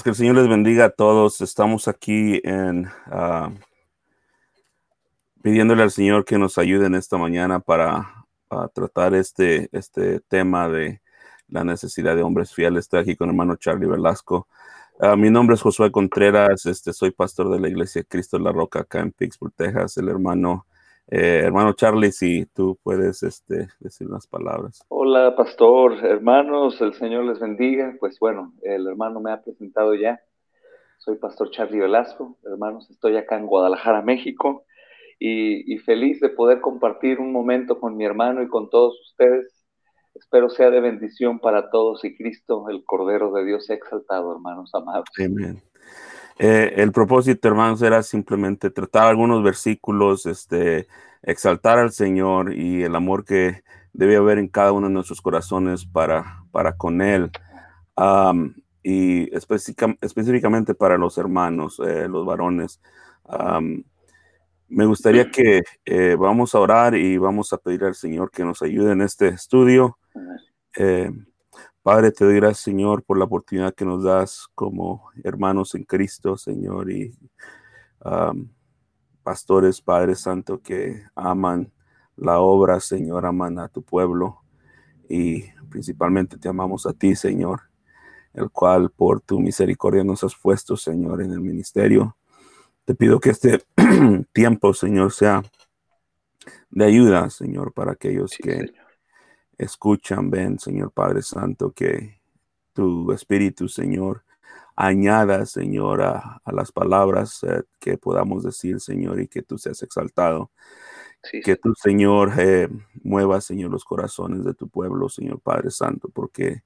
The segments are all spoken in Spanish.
Que el Señor les bendiga a todos. Estamos aquí en ah, pidiéndole al Señor que nos ayude en esta mañana para, tratar este, este tema de la necesidad de hombres fieles. Estoy aquí con el hermano Charlie Velasco. Ah, mi nombre es Josué Contreras. Este, soy pastor de la iglesia Cristo en la Roca acá en Pittsburgh, Texas. El hermano eh, hermano Charlie, si tú puedes este, decir unas palabras. Hola, pastor, hermanos, el Señor les bendiga. Pues bueno, el hermano me ha presentado ya. Soy pastor Charlie Velasco. Hermanos, estoy acá en Guadalajara, México, y, feliz de poder compartir un momento con mi hermano y con todos ustedes. Espero sea de bendición para todos y Cristo, el Cordero de Dios, sea exaltado, hermanos amados. Amén. Eh, el propósito, hermanos, era simplemente tratar algunos versículos, este, exaltar al Señor y el amor que debe haber en cada uno de nuestros corazones para, para con Él. y específicamente para los hermanos, eh, los varones. me gustaría que eh, vamos a orar y vamos a pedir al Señor que nos ayude en este estudio. Padre, te doy gracias, Señor, por la oportunidad que nos das como hermanos en Cristo, Señor, y pastores, Padre Santo, que aman la obra, Señor, aman a tu pueblo y principalmente te amamos a ti, Señor, el cual por tu misericordia nos has puesto, Señor, en el ministerio. Te pido que este tiempo, Señor, sea de ayuda, Señor, para aquellos que escuchan, ven, Señor Padre Santo, que tu Espíritu, Señor, añada, Señor, a, las palabras eh, que podamos decir, Señor, y que tú seas exaltado. que tu, Señor, eh, mueva, Señor, los corazones de tu pueblo, Señor Padre Santo, porque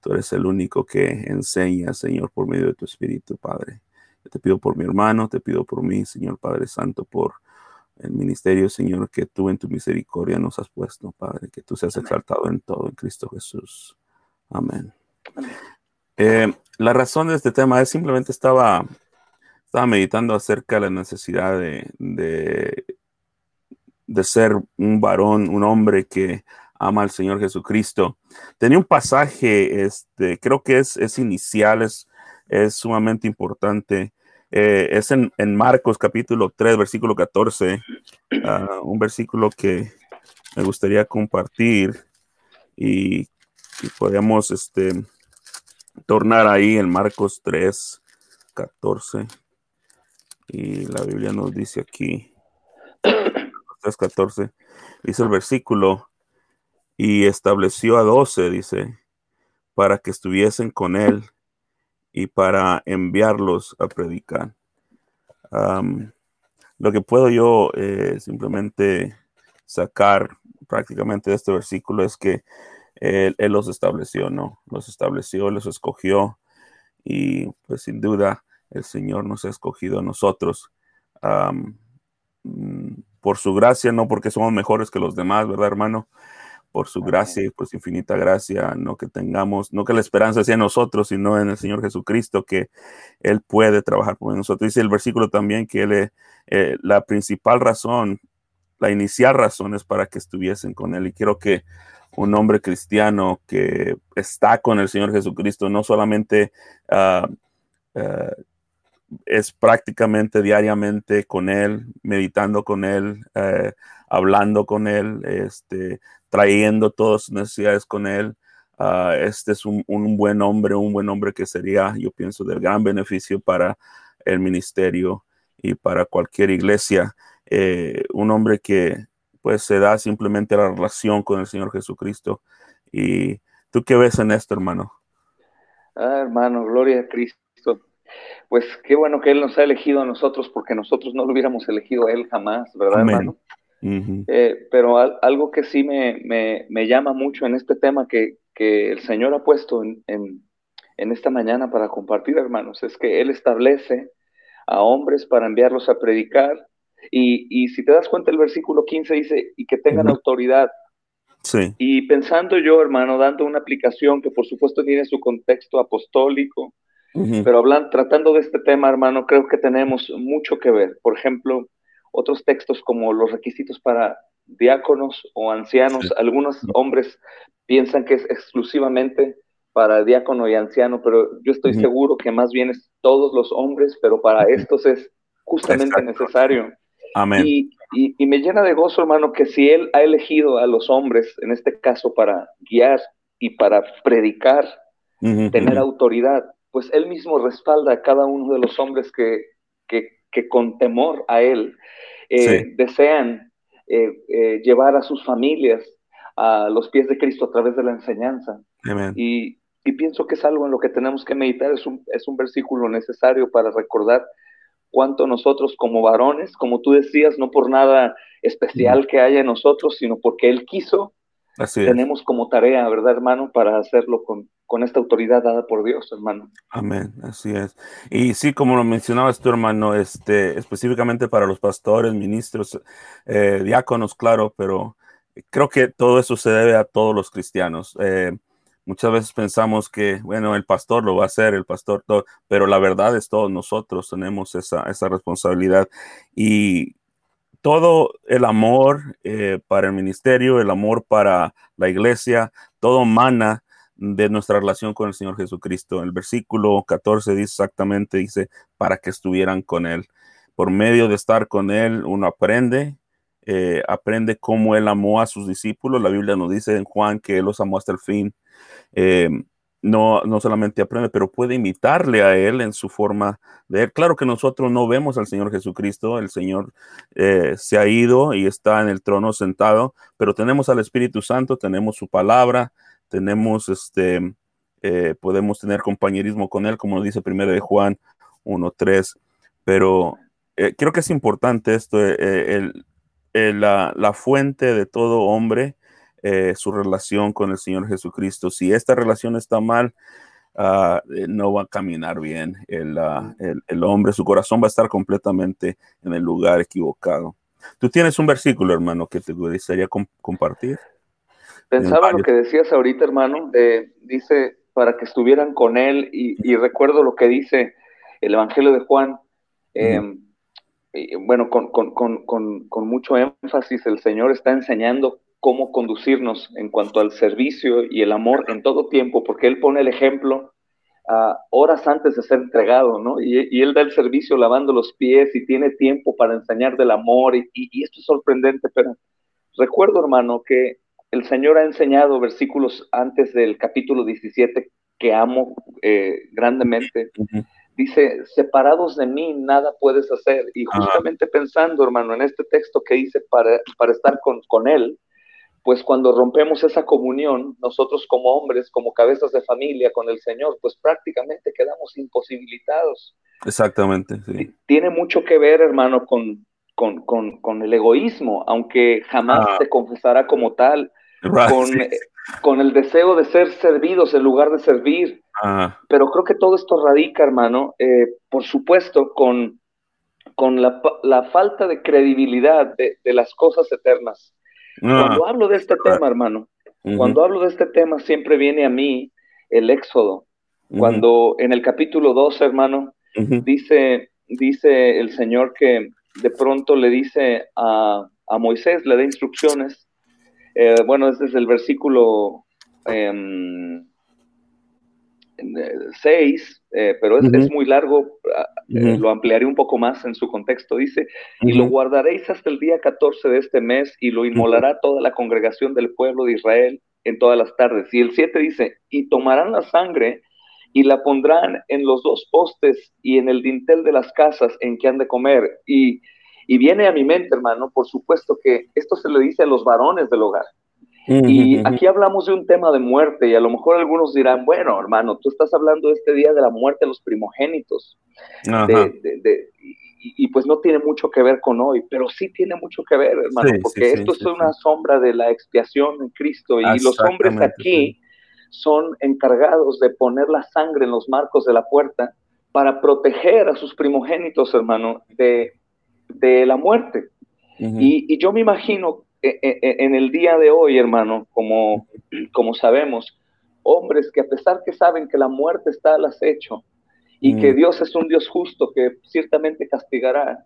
tú eres el único que enseña, Señor, por medio de tu Espíritu, Padre. te pido por mi hermano, te pido por mí, Señor Padre Santo, por el ministerio, Señor, que tú en tu misericordia nos has puesto, Padre, que tú seas exaltado en todo, en Cristo Jesús. Amén. Eh, la razón de este tema es simplemente estaba, estaba meditando acerca de la necesidad de, de, ser un varón, un hombre que ama al Señor Jesucristo. Tenía un pasaje, este, creo que es, es inicial, es, es sumamente importante eh, es en, Marcos capítulo 3, versículo 14, ah, un versículo que me gustaría compartir y, podemos este, tornar ahí en Marcos 3, 14. Y la Biblia nos dice aquí, 3, 14, dice el versículo, y estableció a doce, dice, para que estuviesen con él y para enviarlos a predicar. lo que puedo yo eh, simplemente sacar prácticamente de este versículo es que él, los estableció, ¿no? Los estableció, los escogió y pues sin duda el Señor nos ha escogido a nosotros mm, por su gracia, no porque somos mejores que los demás, ¿verdad, hermano? Por su gracia y por su infinita gracia, no que tengamos, no que la esperanza sea en nosotros, sino en el Señor Jesucristo, que Él puede trabajar por nosotros. Dice el versículo también que él, eh, la principal razón, la inicial razón es para que estuviesen con Él. Y quiero que un hombre cristiano que está con el Señor Jesucristo, no solamente ah, ah, es prácticamente diariamente con Él, meditando con Él, eh, hablando con Él, este, trayendo todas sus necesidades con Él. Ah, este es un, buen hombre, un buen hombre que sería, yo pienso, del gran beneficio para el ministerio y para cualquier iglesia. Eh, un hombre que pues se da simplemente la relación con el Señor Jesucristo. ¿Y tú qué ves en esto, hermano? Ah, hermano, gloria a Cristo. Pues qué bueno que Él nos ha elegido a nosotros porque nosotros no lo hubiéramos elegido a Él jamás, ¿verdad, hermano? Eh, pero algo que sí me, me, llama mucho en este tema que, que el Señor ha puesto en, en, esta mañana para compartir, hermanos, es que Él establece a hombres para enviarlos a predicar. Y, y si te das cuenta, el versículo 15 dice, y que tengan autoridad. Sí. Y pensando yo, hermano, dando una aplicación que por supuesto tiene su contexto apostólico, pero hablando, tratando de este tema, hermano, creo que tenemos mucho que ver. Por ejemplo, otros textos como los requisitos para diáconos o ancianos. Algunos hombres piensan que es exclusivamente para diácono y anciano, pero yo estoy seguro que más bien es todos los hombres, pero para estos es justamente necesario. Amén. Y, y, me llena de gozo, hermano, que si Él ha elegido a los hombres, en este caso, para guiar y para predicar, tener autoridad, pues Él mismo respalda a cada uno de los hombres que, que, con temor a Él eh, desean eh, eh, llevar a sus familias a los pies de Cristo a través de la enseñanza. Y, y, pienso que es algo en lo que tenemos que meditar, es un, es un versículo necesario para recordar cuánto nosotros como varones, como tú decías, no por nada especial que haya en nosotros, sino porque Él quiso, tenemos como tarea, ¿verdad, hermano?, para hacerlo con, con esta autoridad dada por Dios, hermano. Amén, así es. Y sí, como lo mencionabas tú, hermano, este, específicamente para los pastores, ministros, eh, diáconos, claro, pero creo que todo eso se debe a todos los cristianos. Eh, muchas veces pensamos que, bueno, el pastor lo va a hacer, el pastor todo, pero la verdad es todos nosotros tenemos esa, esa responsabilidad. Y todo el amor eh, para el ministerio, el amor para la iglesia, todo mana de nuestra relación con el Señor Jesucristo. El versículo 14 dice exactamente, dice, para que estuvieran con Él. Por medio de estar con Él, uno aprende, eh, aprende cómo Él amó a sus discípulos. La Biblia nos dice en Juan que Él los amó hasta el fin. Eh, no, no solamente aprende, pero puede imitarle a Él en su forma de Él. Claro que nosotros no vemos al Señor Jesucristo, el Señor eh, se ha ido y está en el trono sentado, pero tenemos al Espíritu Santo, tenemos su palabra, tenemos este, eh, podemos tener compañerismo con Él, como dice primero de Juan 1.3, pero eh, creo que es importante esto, el, la, la fuente de todo hombre eh, su relación con el Señor Jesucristo. Si esta relación está mal, ah, eh, no va a caminar bien ah, el, hombre, su corazón va a estar completamente en el lugar equivocado. Tú tienes un versículo, hermano, que te gustaría compartir. Pensaba lo que decías ahorita, hermano, dice para que estuvieran con él y, recuerdo lo que dice el Evangelio de Juan. Em, bueno, con, con, mucho énfasis el Señor está enseñando cómo conducirnos en cuanto al servicio y el amor en todo tiempo, porque Él pone el ejemplo a horas antes de ser entregado, ¿no? Y, Él da el servicio lavando los pies y tiene tiempo para enseñar del amor, y, esto es sorprendente, pero recuerdo, hermano, que el Señor ha enseñado versículos antes del capítulo 17 que amo eh, grandemente. Dice, separados de mí nada puedes hacer. Y justamente pensando, hermano, en este texto que dice para, para estar con, con Él, pues cuando rompemos esa comunión, nosotros como hombres, como cabezas de familia con el Señor, pues prácticamente quedamos imposibilitados. Exactamente, sí. Tiene mucho que ver, hermano, con, con, el egoísmo, aunque jamás ah. se confesará como tal, con, el deseo de ser servidos en lugar de servir. Ah. Pero creo que todo esto radica, hermano, eh, por supuesto, con, con la, falta de credibilidad de, de las cosas eternas. Cuando hablo de este tema, hermano, cuando hablo de este tema, siempre viene a mí el éxodo. Cuando en el capítulo 2, hermano, dice, dice el Señor que de pronto le dice a, Moisés, le da instrucciones. Eh, bueno, este es el versículo em, 6, eh, pero es, muy largo, ah, eh, lo ampliaré un poco más en su contexto. Dice, y lo guardaréis hasta el día 14 de este mes y lo inmolará toda la congregación del pueblo de Israel en todas las tardes. Y el 7 dice, y tomarán la sangre y la pondrán en los dos postes y en el dintel de las casas en que han de comer. Y, y viene a mi mente, hermano, por supuesto que esto se le dice a los varones del hogar. Y aquí hablamos de un tema de muerte y a lo mejor algunos dirán, bueno, hermano, tú estás hablando de este día de la muerte de los primogénitos. y, pues no tiene mucho que ver con hoy, pero sí tiene mucho que ver, hermano, porque esto es una sombra de la expiación en Cristo y los hombres aquí son encargados de poner la sangre en los marcos de la puerta para proteger a sus primogénitos, hermano, de, la muerte. y, y, yo me imagino en el día de hoy, hermano, como, como sabemos, hombres que a pesar que saben que la muerte está al acecho y que mm. Dios es un Dios justo que ciertamente castigará,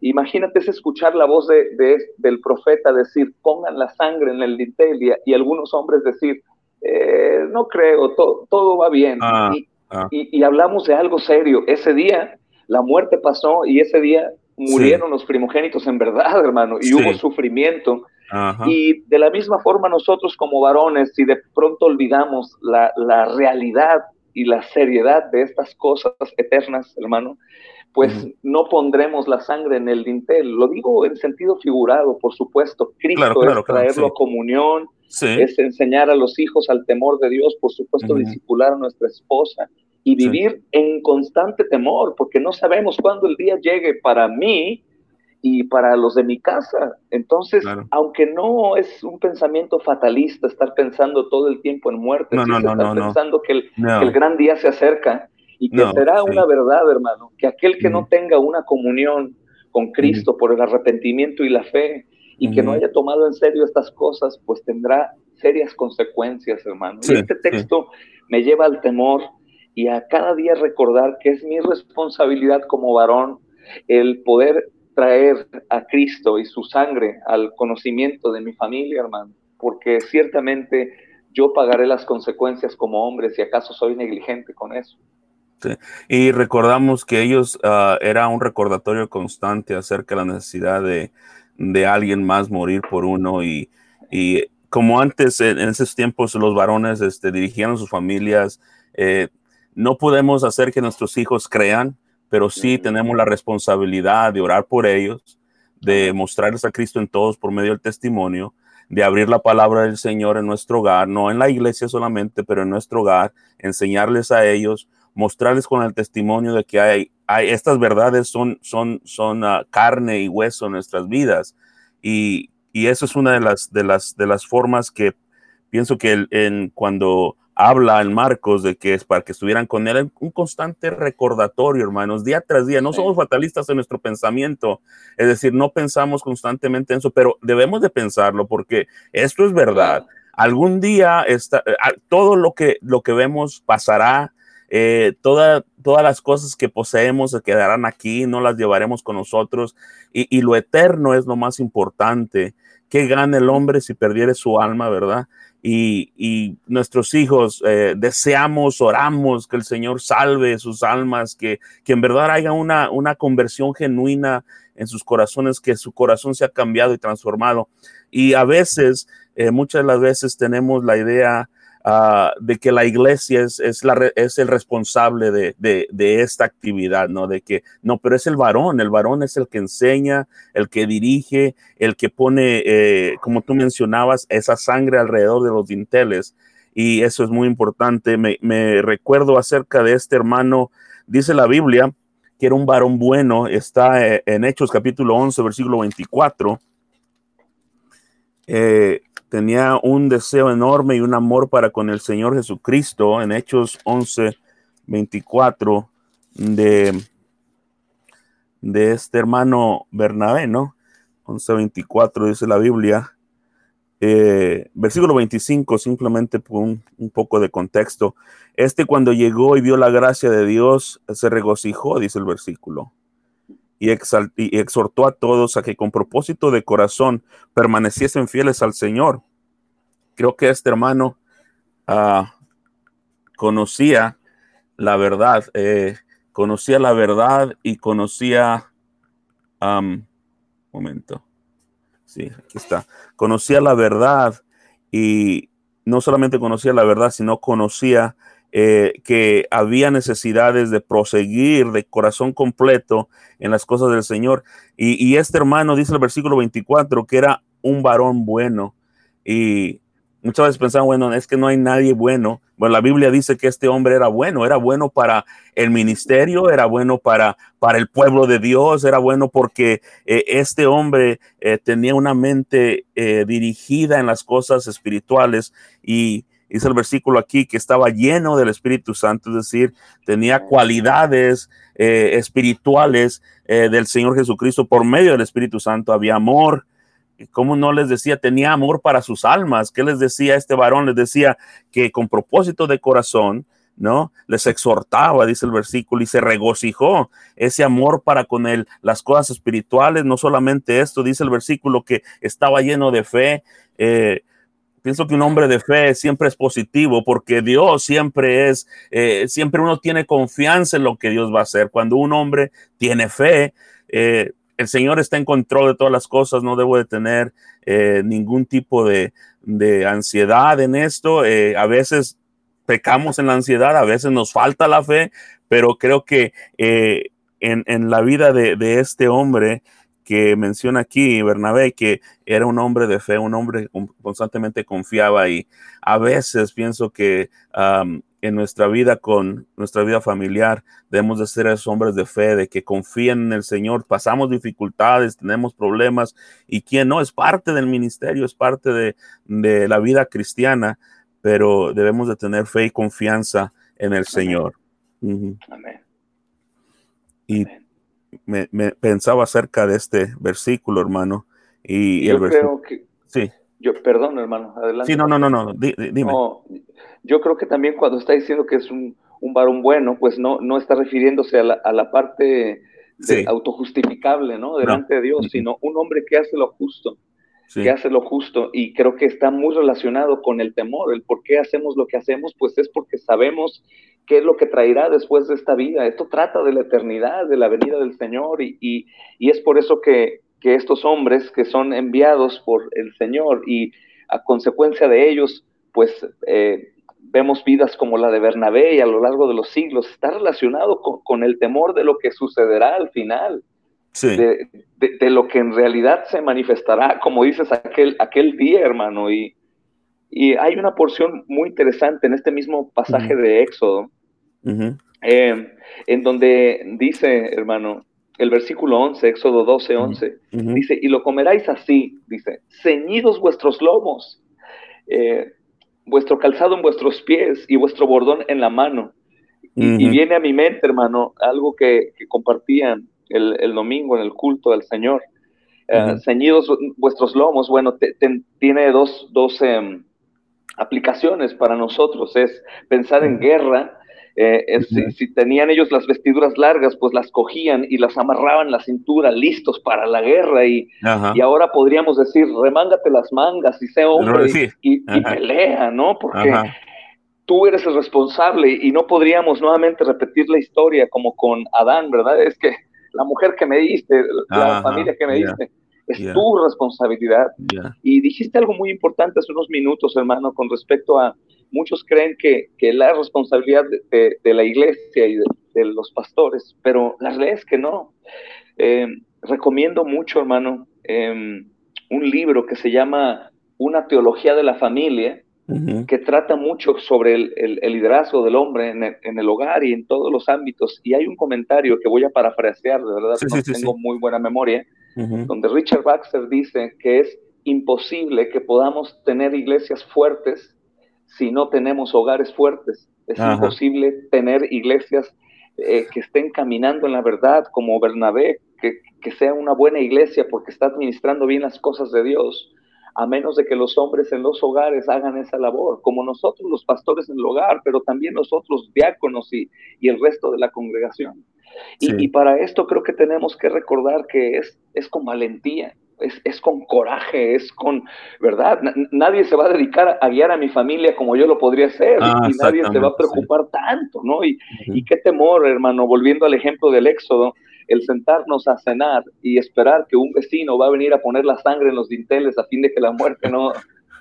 imagínate escuchar la voz de, del profeta decir, pongan la sangre en el dintel y, algunos hombres decir, eh, no creo, todo va bien. Ah, ah. y, hablamos de algo serio. Ese día la muerte pasó y ese día murieron los primogénitos en verdad, hermano, y hubo sufrimiento. Y de la misma forma nosotros como varones, si de pronto olvidamos la, la realidad y la seriedad de estas cosas eternas, hermano, pues no pondremos la sangre en el dintel. Lo digo en sentido figurado, por supuesto. Cristo es traerlo a comunión, es enseñar a los hijos al temor de Dios, por supuesto, discipular a nuestra esposa y vivir en constante temor, porque no sabemos cuándo el día llegue para mí y para los de mi casa. Entonces, aunque no es un pensamiento fatalista estar pensando todo el tiempo en muerte, estar pensando que el, que el gran día se acerca, y que será una verdad, hermano, que aquel que no tenga una comunión con Cristo por el arrepentimiento y la fe y que no haya tomado en serio estas cosas, pues tendrá serias consecuencias, hermano. y este texto me lleva al temor y a cada día recordar que es mi responsabilidad como varón el poder traer a Cristo y su sangre al conocimiento de mi familia, hermano, porque ciertamente yo pagaré las consecuencias como hombre si acaso soy negligente con eso. Y recordamos que ellos uh, era un recordatorio constante acerca de la necesidad de, de alguien más morir por uno y, y como antes en, esos tiempos los varones este, dirigían a sus familias, eh, no podemos hacer que nuestros hijos crean, pero sí tenemos la responsabilidad de orar por ellos, de mostrarles a Cristo en todos por medio del testimonio, de abrir la palabra del Señor en nuestro hogar, no en la iglesia solamente, pero en nuestro hogar, enseñarles a ellos mostrarles con el testimonio de que hay, hay estas verdades son, son, son ah, carne y hueso en nuestras vidas. Y, y, eso es una de las, de las, de las formas que pienso que en, cuando habla en Marcos de que es para que estuvieran con él, un constante recordatorio, hermanos, día tras día. No somos fatalistas en nuestro pensamiento, es decir, no pensamos constantemente en eso, pero debemos de pensarlo porque esto es verdad. Algún día está, eh, todo lo que, lo que vemos pasará, eh, todas las cosas que poseemos se quedarán aquí, no las llevaremos con nosotros y, lo eterno es lo más importante. ¿Qué gana el hombre si perdiere su alma, verdad? Y, nuestros hijos eh, deseamos, oramos que el Señor salve sus almas, que, que en verdad haya una, una conversión genuina en sus corazones, que su corazón se ha cambiado y transformado. Y a veces, eh, muchas de las veces tenemos la idea Ah, de que la iglesia es, es, el responsable de, de, esta actividad, ¿no? De que, no, pero es el varón, el varón es el que enseña, el que dirige, el que pone, eh, como tú mencionabas, esa sangre alrededor de los dinteles. Y eso es muy importante. Me, me recuerdo acerca de este hermano, dice la Biblia, que era un varón bueno, está eh, en Hechos capítulo 11, versículo 24. Eh, tenía un deseo enorme y un amor para con el Señor Jesucristo en Hechos 11, 24 de, de este hermano Bernabé, ¿no? 11, 24 dice la Biblia. Eh, versículo 25, simplemente un, un, poco de contexto. Este cuando llegó y vio la gracia de Dios, se regocijó, dice el versículo y, exhortó a todos a que con propósito de corazón permaneciesen fieles al Señor. Creo que este hermano ah, conocía la verdad, eh, conocía la verdad y conocía, un momento, sí, aquí está, conocía la verdad y no solamente conocía la verdad, sino conocía eh, que había necesidades de proseguir de corazón completo en las cosas del Señor. Y, este hermano dice el versículo 24 que era un varón bueno. Y muchas veces pensaban, bueno, es que no hay nadie bueno. Bueno, la Biblia dice que este hombre era bueno, era bueno para el ministerio, era bueno para, para el pueblo de Dios, era bueno porque eh, este hombre eh, tenía una mente dirigida en las cosas espirituales y, dice el versículo aquí, que estaba lleno del Espíritu Santo, es decir, tenía cualidades eh, espirituales eh, del Señor Jesucristo por medio del Espíritu Santo, había amor. ¿Cómo no les decía? Tenía amor para sus almas. ¿Qué les decía este varón? Les decía que con propósito de corazón, ¿no? Les exhortaba, dice el versículo, y se regocijó ese amor para con él, las cosas espirituales, no solamente esto, dice el versículo, que estaba lleno de fe, eh, pienso que un hombre de fe siempre es positivo porque Dios siempre es, eh, siempre uno tiene confianza en lo que Dios va a hacer. Cuando un hombre tiene fe, eh, el Señor está en control de todas las cosas, no debo de tener eh, ningún tipo de, ansiedad en esto. a veces pecamos en la ansiedad, a veces nos falta la fe, pero creo que en, la vida de, de este hombre, que menciona aquí Bernabé, que era un hombre de fe, un hombre que constantemente confiaba y a veces pienso que en nuestra vida con nuestra vida familiar debemos de ser esos hombres de fe, de que confíen en el Señor, pasamos dificultades, tenemos problemas y quien no es parte del ministerio, es parte de, la vida cristiana, pero debemos de tener fe y confianza en el Señor. Amén. Y me, pensaba acerca de este versículo, hermano. Y, yo creo que. Sí. Yo, perdón, hermano, adelante. Sí, no, no, no, no, dime. yo creo que también cuando está diciendo que es un, un varón bueno, pues no, no está refiriéndose a la, a la parte de autojustificable, ¿no? Delante de Dios, sino un hombre que hace lo justo que hace lo justo y creo que está muy relacionado con el temor, el por qué hacemos lo que hacemos, pues es porque sabemos qué es lo que traerá después de esta vida. Esto trata de la eternidad, de la venida del Señor y, y, es por eso que, que, estos hombres que son enviados por el Señor y a consecuencia de ellos, pues eh, vemos vidas como la de Bernabé y a lo largo de los siglos, está relacionado con, con el temor de lo que sucederá al final de, lo que en realidad se manifestará, como dices, aquel, aquel día, hermano. Y, y hay una porción muy interesante en este mismo pasaje de Éxodo, eh, en donde dice, hermano, el versículo 11, Éxodo 12, 11, dice, y lo comeráis así, dice, ceñidos vuestros lomos, eh, vuestro calzado en vuestros pies y vuestro bordón en la mano. Y, viene a mi mente, hermano, algo que, que compartían el, domingo en el culto del Señor. Eh, ceñidos vuestros lomos, bueno, tiene dos, dos em, aplicaciones para nosotros. Es pensar en guerra. Eh, si, tenían ellos las vestiduras largas, pues las cogían y las amarraban la cintura, listos para la guerra. Y, y ahora podríamos decir, remángate las mangas y sé hombre y, pelea, ¿no? Porque tú eres el responsable y no podríamos nuevamente repetir la historia como con Adán, ¿verdad? Es que la mujer que me diste, la familia que me diste. Es tu responsabilidad. Y dijiste algo muy importante hace unos minutos, hermano, con respecto a muchos creen que, que la responsabilidad de, de, la iglesia y de, los pastores, pero la realidad es que no. Eh, recomiendo mucho, hermano, em, un libro que se llama Una teología de la familia, que trata mucho sobre el, liderazgo del hombre en el, hogar y en todos los ámbitos. Y hay un comentario que voy a parafrasear, de verdad, no tengo muy buena memoria, donde Richard Baxter dice que es imposible que podamos tener iglesias fuertes si no tenemos hogares fuertes. Es imposible tener iglesias eh, que estén caminando en la verdad, como Bernabé, que, que sea una buena iglesia porque está administrando bien las cosas de Dios a menos de que los hombres en los hogares hagan esa labor, como nosotros los pastores en el hogar, pero también nosotros diáconos y, y el resto de la congregación. Y, para esto creo que tenemos que recordar que es, es con valentía, es, es, con coraje, es con, ¿verdad? nadie se va a dedicar a guiar a mi familia como yo lo podría hacer ah, y nadie se va a preocupar tanto, ¿no? Y, y qué temor, hermano, volviendo al ejemplo del Éxodo, el sentarnos a cenar y esperar que un vecino va a venir a poner la sangre en los dinteles a fin de que la muerte no,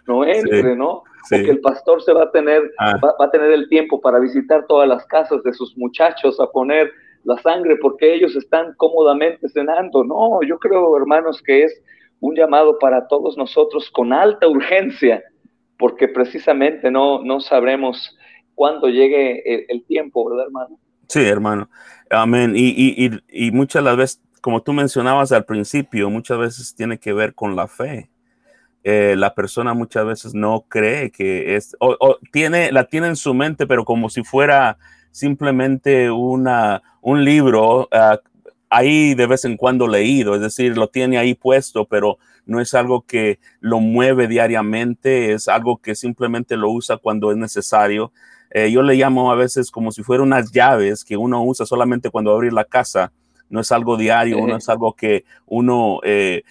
no entre, ¿no? O que el pastor se va a tener, ah. va, a tener el tiempo para visitar todas las casas de sus muchachos a poner la sangre porque ellos están cómodamente cenando. No, yo creo, hermanos, que es un llamado para todos nosotros con alta urgencia, porque precisamente no, no sabremos cuándo llegue el, el tiempo, ¿verdad, hermano? Sí, hermano. Amén. Y, y, y, muchas las veces, como tú mencionabas al principio, muchas veces tiene que ver con la fe. Eh, la persona muchas veces no cree que es, o, tiene, la tiene en su mente, pero como si fuera simplemente una, un libro ah, ahí de vez en cuando leído, es decir, lo tiene ahí puesto, pero no es algo que lo mueve diariamente, es algo que simplemente lo usa cuando es necesario. Eh, yo le llamo a veces como si fueran unas llaves que uno usa solamente cuando abrir la casa. No es algo diario, no es algo que uno, eh,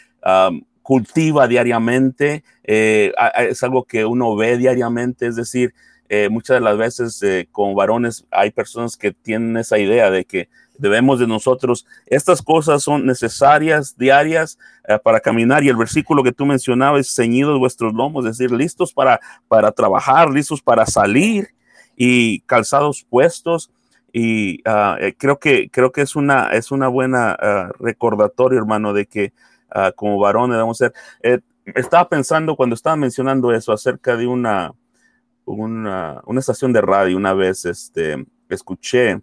cultiva diariamente, eh, es algo que uno ve diariamente, es decir, eh, muchas de las veces eh, varones hay personas que tienen esa idea de que debemos de nosotros, estas cosas son necesarias, diarias para caminar y el versículo que tú mencionabas, ceñidos vuestros lomos, es decir, listos para, para trabajar, listos para salir y calzados puestos y ah, creo que creo que es una es una buena ah, recordatorio hermano de que Ah, como varones debemos ser. Eh, estaba pensando cuando estaba mencionando eso acerca de una, una, una, estación de radio una vez, este, escuché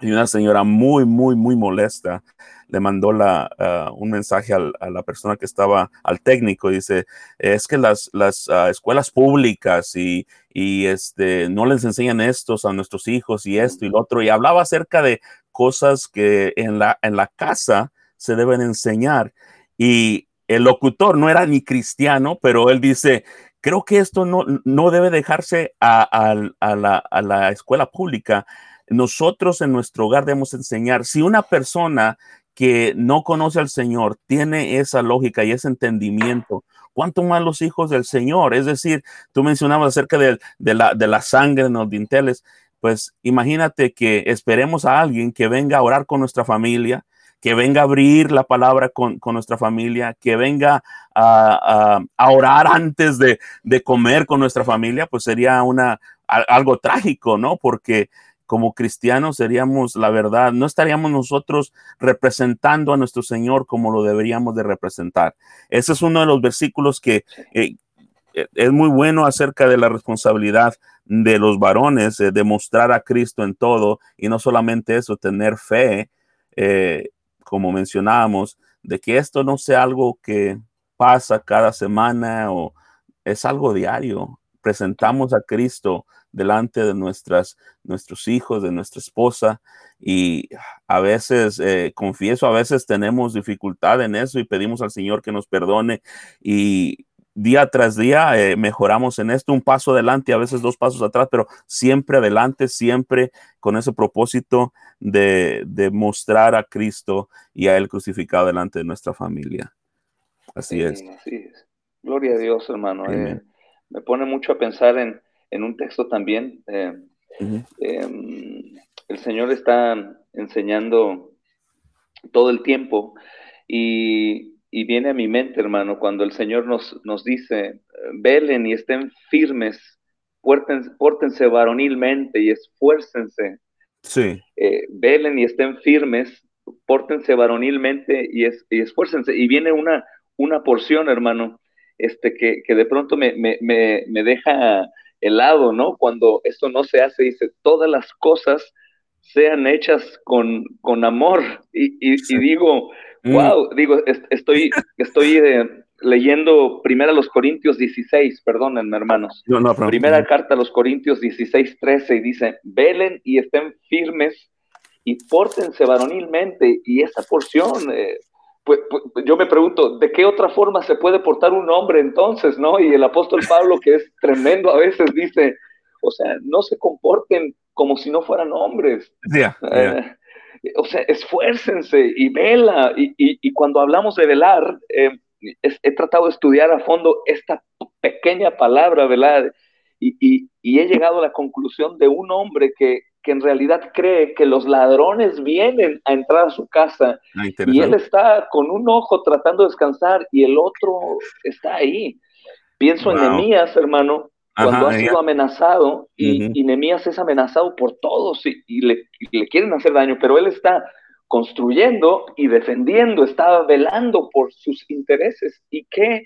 y una señora muy, muy, muy molesta le mandó la, ah, un mensaje a la persona que estaba, al técnico, dice, es que las, las ah, escuelas públicas y, y, este, no les enseñan estos a nuestros hijos y esto y lo otro, y hablaba acerca de cosas que en la, en la casa se deben enseñar. Y el locutor no era ni cristiano, pero él dice, creo que esto no, no debe dejarse a, la, escuela pública. Nosotros en nuestro hogar debemos enseñar, si una persona que no conoce al Señor tiene esa lógica y ese entendimiento, ¿cuánto más los hijos del Señor? Es decir, tú mencionabas acerca de, la, de la sangre en los dinteles, pues imagínate que esperemos a alguien que venga a orar con nuestra familia, que venga a abrir la palabra con, nuestra familia, que venga a, orar antes de, comer con nuestra familia, pues sería una, algo trágico, ¿no? Porque como cristianos seríamos, la verdad, no estaríamos nosotros representando a nuestro Señor como lo deberíamos de representar. Ese es uno de los versículos que eh, es muy bueno acerca de la responsabilidad de los varones, de mostrar a Cristo en todo y no solamente eso, tener fe. Eh, como mencionábamos, de que esto no sea algo que pasa cada semana o es algo diario. Presentamos a Cristo delante de nuestras, nuestros hijos, de nuestra esposa y a veces, eh, confieso, a veces tenemos dificultad en eso y pedimos al Señor que nos perdone y día tras día eh, mejoramos en esto, un paso adelante, a veces dos pasos atrás, pero siempre adelante, siempre con ese propósito de, mostrar a Cristo y a Él crucificado delante de nuestra familia. Así es. Gloria a Dios, hermano. Eh, me pone mucho a pensar en, un texto también. Eh, em, el Señor está enseñando todo el tiempo y y viene a mi mente, hermano, cuando el Señor nos, nos dice, velen y estén firmes, pórtense, varonilmente y esfuércense. Sí. Eh, velen y estén firmes, pórtense varonilmente y, es, y esfuércense. Y viene una, una porción, hermano, este, que, que de pronto me, me, me, me, deja helado, ¿no? Cuando esto no se hace, dice, todas las cosas sean hechas con, con amor. Y, y, y digo, Wow, mm. digo, estoy, estoy eh, leyendo primera los Corintios 16, perdónenme hermanos. primera carta a los Corintios 16, 13 y dice, velen y estén firmes y pórtense varonilmente. Y esa porción, eh, pues, pues, yo me pregunto, ¿de qué otra forma se puede portar un hombre entonces, no? Y el apóstol Pablo, que es tremendo a veces, dice, o sea, no se comporten como si no fueran hombres. Eh, o sea, esfuércense y vela. Y, cuando hablamos de velar, eh, he tratado de estudiar a fondo esta pequeña palabra, velar, y, he llegado a la conclusión de un hombre que, en realidad cree que los ladrones vienen a entrar a su casa ah, y él está con un ojo tratando de descansar y el otro está ahí. Pienso en Nemías, hermano, cuando ha sido amenazado y, Nemías es amenazado por todos y, le, quieren hacer daño, pero él está construyendo y defendiendo, está velando por sus intereses. ¿Y qué,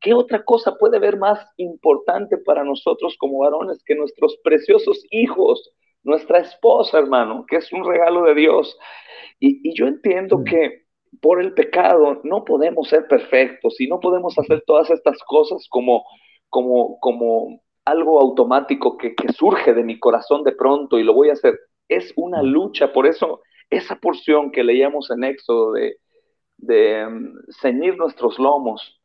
qué otra cosa puede ver más importante para nosotros como varones que nuestros preciosos hijos, nuestra esposa, hermano, que es un regalo de Dios? Y, yo entiendo mm. que por el pecado no podemos ser perfectos y no podemos hacer todas estas cosas como, como, como algo automático que, surge de mi corazón de pronto y lo voy a hacer. Es una lucha, por eso esa porción que leíamos en Éxodo de, de um, ceñir nuestros lomos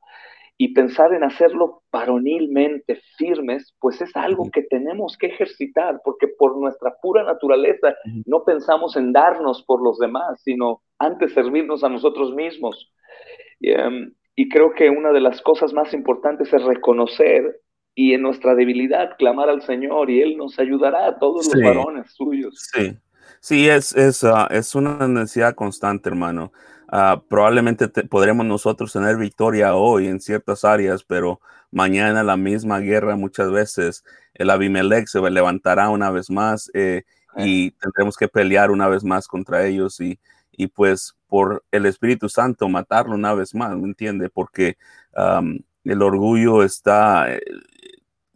y pensar en hacerlo varonilmente, firmes, pues es algo que tenemos que ejercitar, porque por nuestra pura naturaleza no pensamos en darnos por los demás, sino antes servirnos a nosotros mismos. Um, y creo que una de las cosas más importantes es reconocer y en nuestra debilidad clamar al Señor y Él nos ayudará a todos los varones suyos. Sí, sí, es, es, ah, es una necesidad constante, hermano. Ah, probablemente podremos nosotros tener victoria hoy en ciertas áreas, pero mañana la misma guerra muchas veces, el Abimelech se levantará una vez más eh, y tendremos que pelear una vez más contra ellos y, y pues por el Espíritu Santo matarlo una vez más, ¿me entiende? Porque el orgullo está, eh,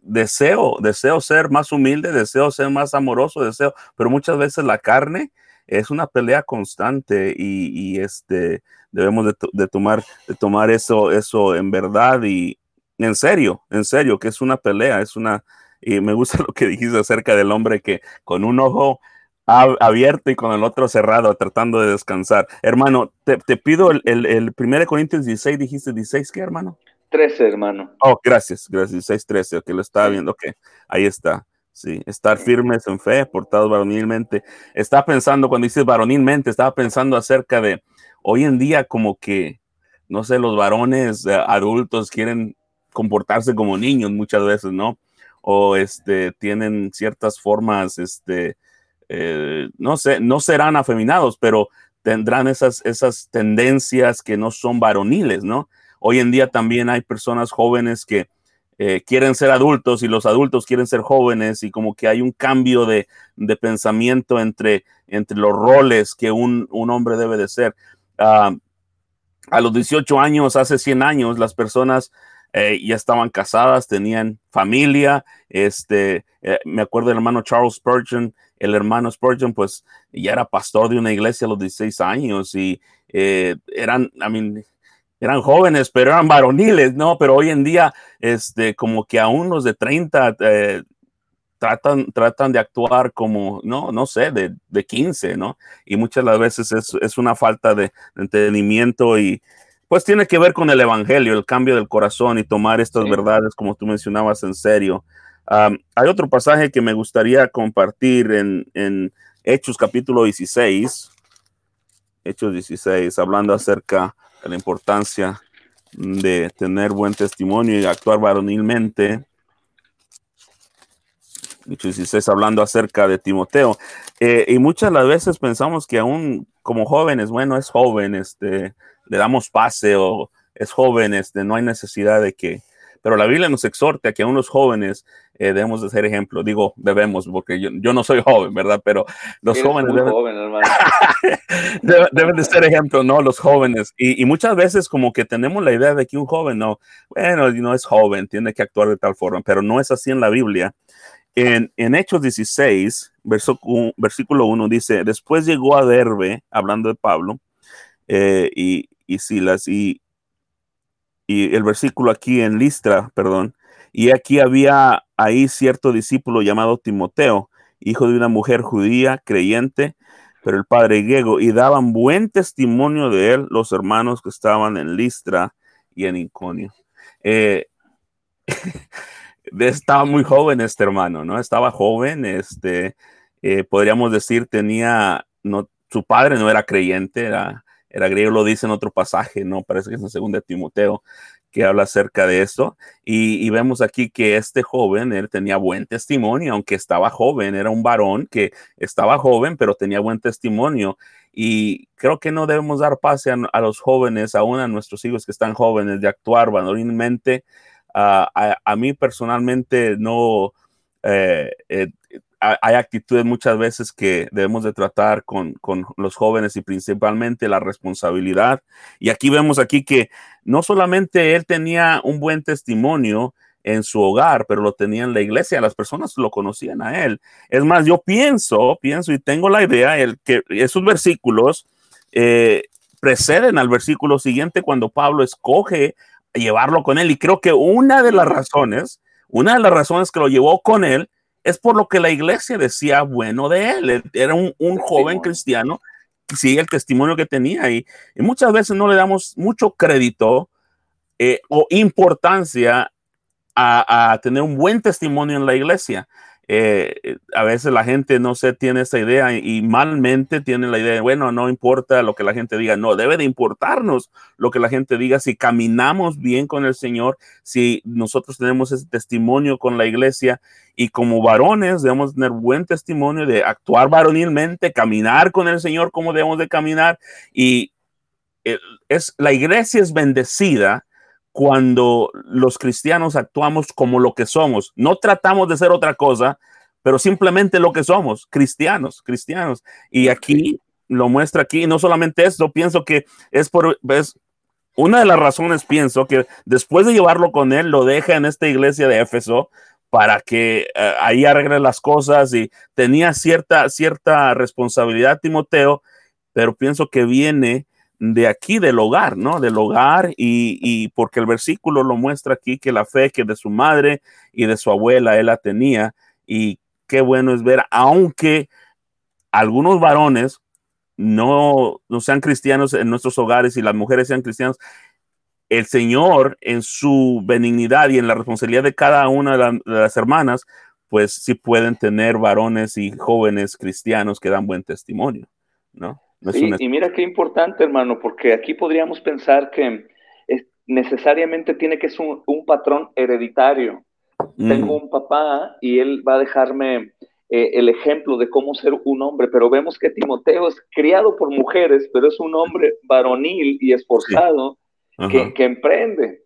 deseo, deseo ser más humilde, deseo ser más amoroso, deseo, pero muchas veces la carne es una pelea constante y, este, debemos de, tomar, de tomar eso, eso en verdad y en serio, en serio, que es una pelea, es una, y me gusta lo que dijiste acerca del hombre que con un ojo abierto y con el otro cerrado, tratando de descansar. Hermano, te, pido el, el, el 1 Corintios 16, dijiste 16, ¿qué hermano? 13, hermano. Oh, gracias, gracias. 6.13, que lo estaba viendo. Ok, ahí está. Sí, estar firmes en fe, portados varonilmente. Estaba pensando, cuando dices varonilmente, estaba pensando acerca de hoy en día como que, no sé, los varones eh, adultos quieren comportarse como niños muchas veces, ¿no? O este, tienen ciertas formas, este, eh, no sé, no serán afeminados, pero tendrán esas, esas tendencias que no son varoniles, ¿no? Hoy en día también hay personas jóvenes que eh, quieren ser adultos y los adultos quieren ser jóvenes y como que hay un cambio de, pensamiento entre, entre los roles que un, hombre debe de ser. Ah, a los 18 años, hace 100 años, las personas eh, ya estaban casadas, tenían familia. Este, eh, me acuerdo del hermano Charles Spurgeon, el hermano Spurgeon, pues ya era pastor de una iglesia a los 16 años y eran, I mean, eran jóvenes, pero eran varoniles, ¿no? Pero hoy en día, este, como que aún los de 30 eh, tratan, tratan de actuar como, no, no sé, de, de 15, ¿no? Y muchas las veces es, es una falta de, entendimiento y pues tiene que ver con el evangelio, el cambio del corazón y tomar estas verdades, como tú mencionabas, en serio. hay otro pasaje que me gustaría compartir en, en Hechos capítulo 16. Hechos 16, hablando acerca la importancia de tener buen testimonio y actuar varonilmente. Dicho 16, hablando acerca de Timoteo. Eh, y muchas las veces pensamos que aún como jóvenes, bueno, es joven, este, le damos pase o es joven, este, no hay necesidad de que, pero la Biblia nos exhorta a que aún los jóvenes eh, debemos de ser ejemplo. Digo, debemos, porque yo, yo, no soy joven, ¿verdad? Pero los jóvenes deben, deben, de ser ejemplo, ¿no? Los jóvenes. Y, y, muchas veces como que tenemos la idea de que un joven, no, bueno, no es joven, tiene que actuar de tal forma, pero no es así en la Biblia. En, en Hechos 16, verso, versículo 1 dice, después llegó a Derbe, hablando de Pablo, eh, y, y Silas, y, y el versículo aquí en Listra, perdón, y aquí había ahí cierto discípulo llamado Timoteo, hijo de una mujer judía, creyente, pero el padre griego, y daban buen testimonio de él los hermanos que estaban en Listra y en Inconio. Eh, estaba muy joven este hermano, ¿no? Estaba joven, este, eh, podríamos decir, tenía, no, su padre no era creyente, era, era griego, lo dice en otro pasaje, ¿no? Parece que es en segundo de Timoteo, que habla acerca de esto. Y, vemos aquí que este joven, él tenía buen testimonio, aunque estaba joven, era un varón que estaba joven, pero tenía buen testimonio. Y creo que no debemos dar pase a, los jóvenes, aún a nuestros hijos que están jóvenes, de actuar varonilmente. a, a, mí personalmente no, eh, eh, hay actitudes muchas veces que debemos de tratar con, los jóvenes y principalmente la responsabilidad. Y aquí vemos aquí que no solamente él tenía un buen testimonio en su hogar, pero lo tenía en la iglesia, las personas lo conocían a él. Es más, yo pienso, pienso y tengo la idea, el, que esos versículos eh, preceden al versículo siguiente cuando Pablo escoge llevarlo con él. Y creo que una de las razones, una de las razones que lo llevó con él, es por lo que la iglesia decía bueno de él. Era un, joven cristiano, sí, el testimonio que tenía. Y, y, muchas veces no le damos mucho crédito eh, o importancia a, tener un buen testimonio en la iglesia. Eh, a veces la gente no se tiene esa idea y, malmente tiene la idea de, bueno, no importa lo que la gente diga, no, debe de importarnos lo que la gente diga si caminamos bien con el Señor, si nosotros tenemos ese testimonio con la iglesia y como varones debemos tener buen testimonio de actuar varonilmente, caminar con el Señor como debemos de caminar y eh, es, la iglesia es bendecida cuando los cristianos actuamos como lo que somos. No tratamos de ser otra cosa, pero simplemente lo que somos, cristianos, cristianos. Y aquí lo muestra aquí, y no solamente esto, pienso que es por, una de las razones, pienso que después de llevarlo con él, lo deja en esta iglesia de Éfeso para que eh, ahí arregle las cosas y tenía cierta, cierta responsabilidad Timoteo, pero pienso que viene de aquí, del hogar, ¿no? Del hogar y, porque el versículo lo muestra aquí que la fe que de su madre y de su abuela él la tenía y qué bueno es ver, aunque algunos varones no, no sean cristianos en nuestros hogares y las mujeres sean cristianas, el Señor en su benignidad y en la responsabilidad de cada una de, las hermanas, pues sí pueden tener varones y jóvenes cristianos que dan buen testimonio, ¿no? Y mira qué importante, hermano, porque aquí podríamos pensar que necesariamente tiene que ser un, patrón hereditario. Tengo un papá y él va a dejarme eh, el ejemplo de cómo ser un hombre, pero vemos que Timoteo es criado por mujeres, pero es un hombre varonil y esforzado que, que emprende.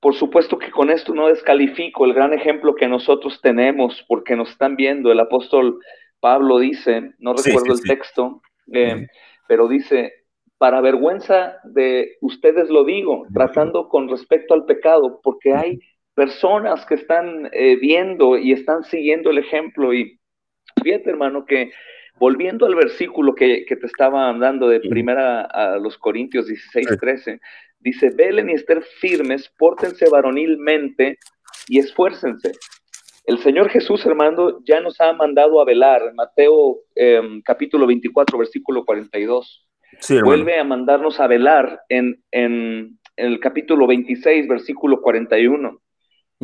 Por supuesto que con esto no descalifico el gran ejemplo que nosotros tenemos, porque nos están viendo. El apóstol Pablo dice, no recuerdo el texto, eh, pero dice, para vergüenza de ustedes lo digo, tratando con respecto al pecado, porque hay personas que están eh, viendo y están siguiendo el ejemplo. Y fíjate, hermano, que volviendo al versículo que, te estaba dando de primera a los Corintios 16, 13, dice, velen y estén firmes, pórtense varonilmente y esfuércense. El Señor Jesús, hermano, ya nos ha mandado a velar. Mateo em, capítulo 24, versículo 42. Vuelve a mandarnos a velar en, el capítulo 26, versículo 41.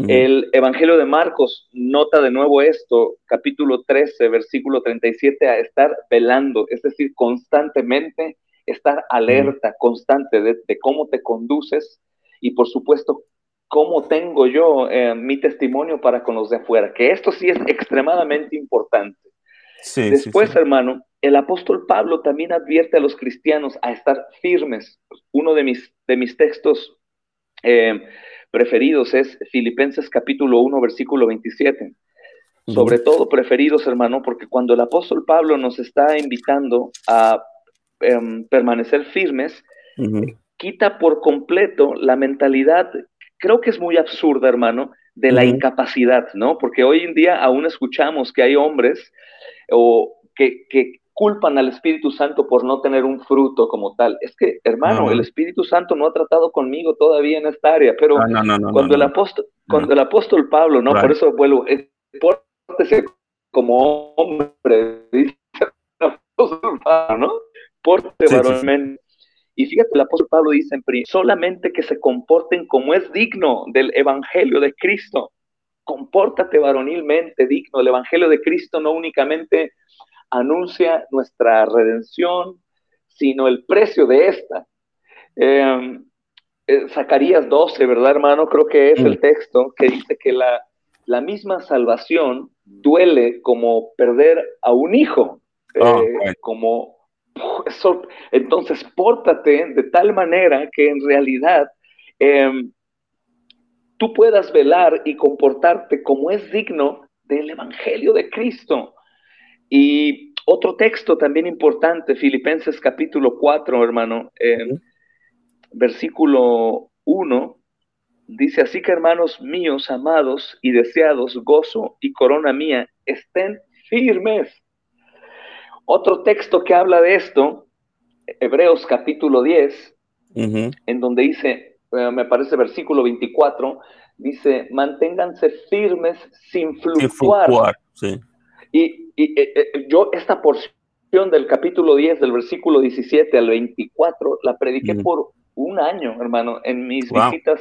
El Evangelio de Marcos nota de nuevo esto, capítulo 13, versículo 37, a estar velando, es decir, constantemente estar alerta, constante de, de cómo te conduces y por supuesto cómo tengo yo eh, mi testimonio para con los de afuera, que esto sí es extremadamente importante. Después, hermano, el apóstol Pablo también advierte a los cristianos a estar firmes. Uno de mis, de mis textos eh, preferidos es Filipenses capítulo 1, versículo 27. Sobre todo preferidos, hermano, porque cuando el apóstol Pablo nos está invitando a em, permanecer firmes, quita por completo la mentalidad creo que es muy absurda, hermano, de la incapacidad, ¿no? Porque hoy en día aún escuchamos que hay hombres o que, culpan al Espíritu Santo por no tener un fruto como tal. Es que, hermano, el Espíritu Santo no ha tratado conmigo todavía en esta área, pero cuando, el apóstol, cuando el apóstol Pablo, ¿no? Por eso vuelvo, pórtese como hombre, dice el apóstol Pablo, ¿no? Porte sí, y fíjate, el apóstol Pablo dice en solamente que se comporten como es digno del evangelio de Cristo. Compórtate varonilmente digno. El evangelio de Cristo no únicamente anuncia nuestra redención, sino el precio de esta. Em, eh, Zacarías 12, ¿verdad, hermano? Creo que es el texto que dice que la, la misma salvación duele como perder a un hijo, ah, eh, como entonces, pórtate de tal manera que en realidad em, tú puedas velar y comportarte como es digno del Evangelio de Cristo. Y otro texto también importante, Filipenses capítulo 4, hermano, em, versículo 1, dice, así que hermanos míos, amados y deseados, gozo y corona mía, estén firmes otro texto que habla de esto, Hebreos capítulo 10, en donde dice, eh, me parece versículo 24, dice, manténganse firmes sin fluctuar. Y, eh, eh, yo esta porción del capítulo 10, del versículo 17 al 24, la prediqué por un año, hermano, en mis visitas